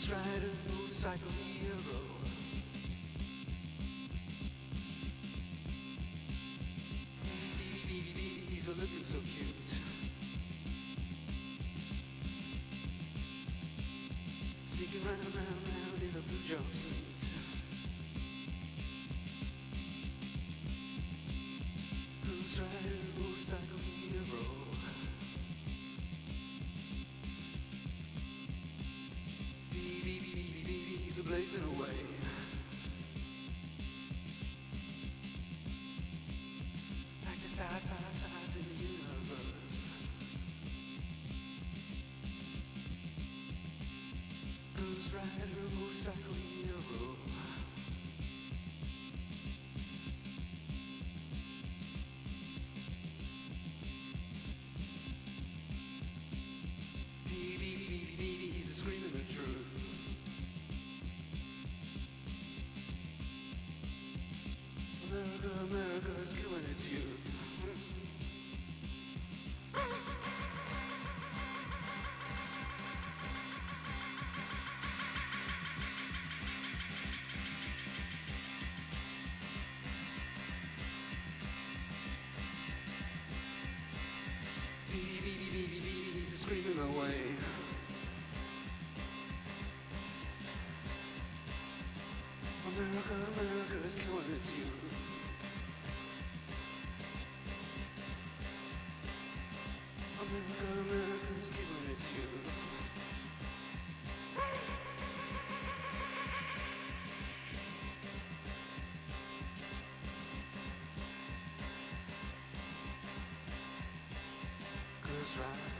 Blues rider, motorcycle hero. Baby, baby, he's a looking so cute. blazing away. Like the stars, stars, stars in the universe. Goes right is killing its youth. He's screaming away. America, America is killing its youth. is right.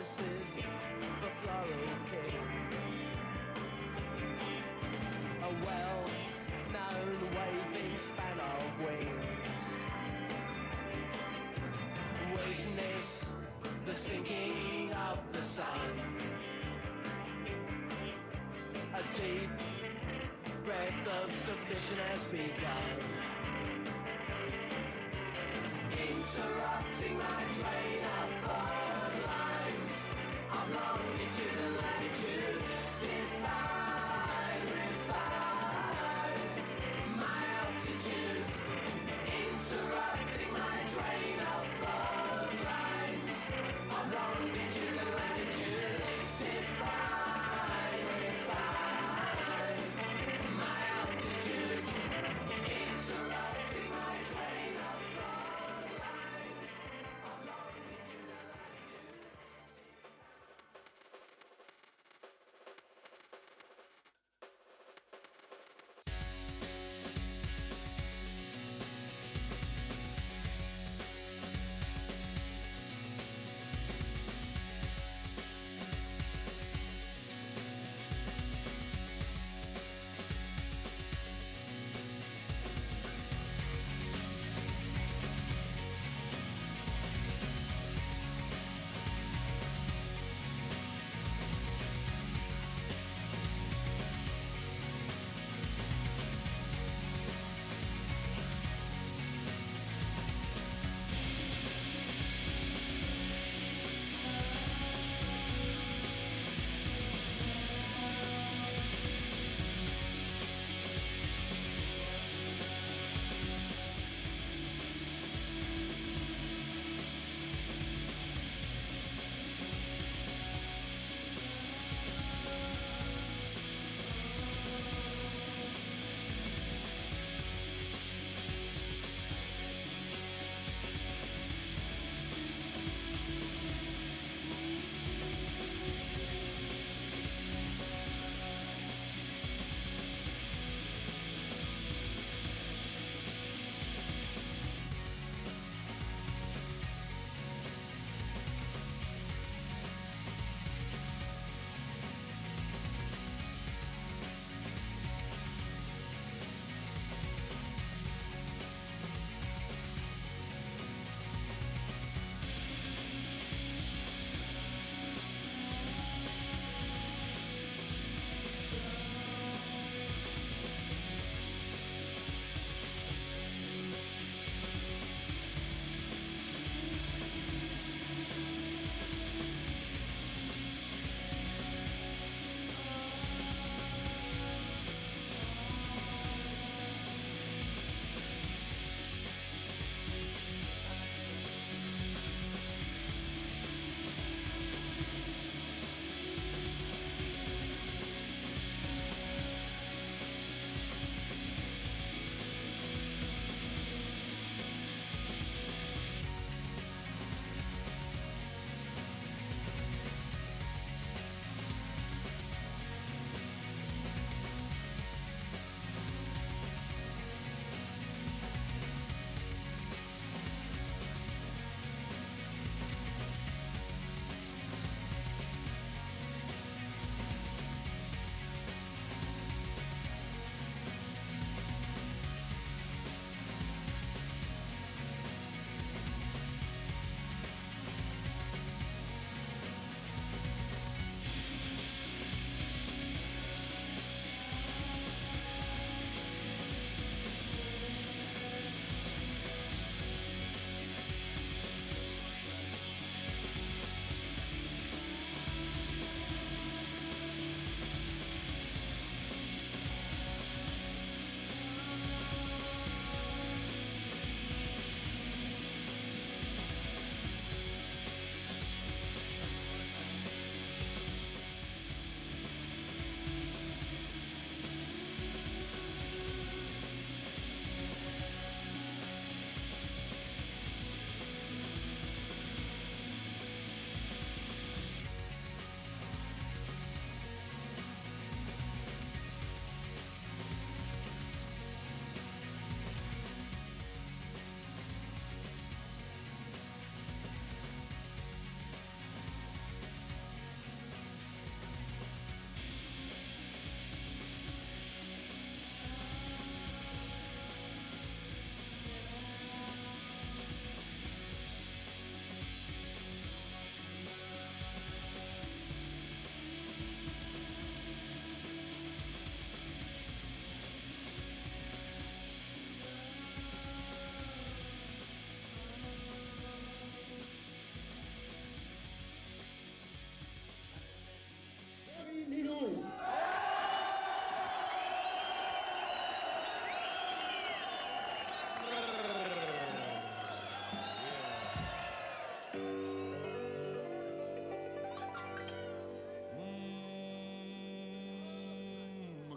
promises for floral kings. A well-known waving span of wings. Witness the sinking of the sun. A deep breath of submission has begun. Interrupting my train of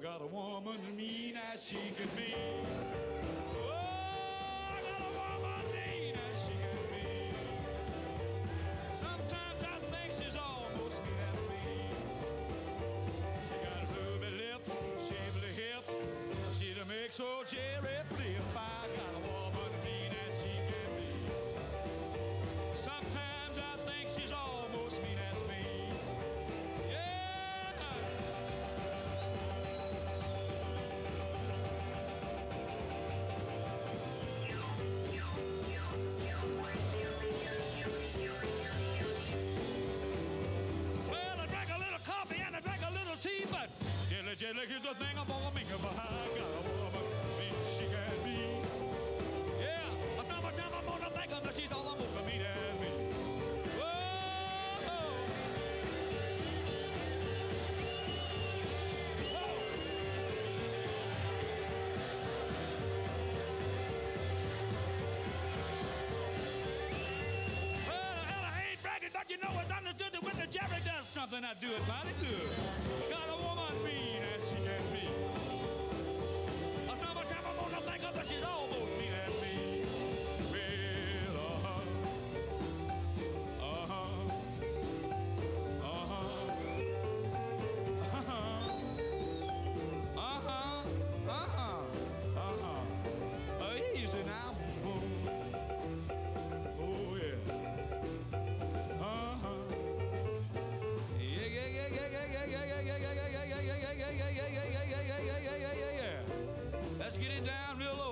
got a woman mean as she could be. jelly is a thing I'm gonna make I got a woman, mean she can be. Yeah, I time, time I'm gonna thank her, she's all I'm gonna meet and me. You know it's understood that when the Jerry does something, I do it mighty good. yeah, yeah, yeah, yeah, yeah, yeah, yeah, yeah, yeah, yeah. Let's get it down real low.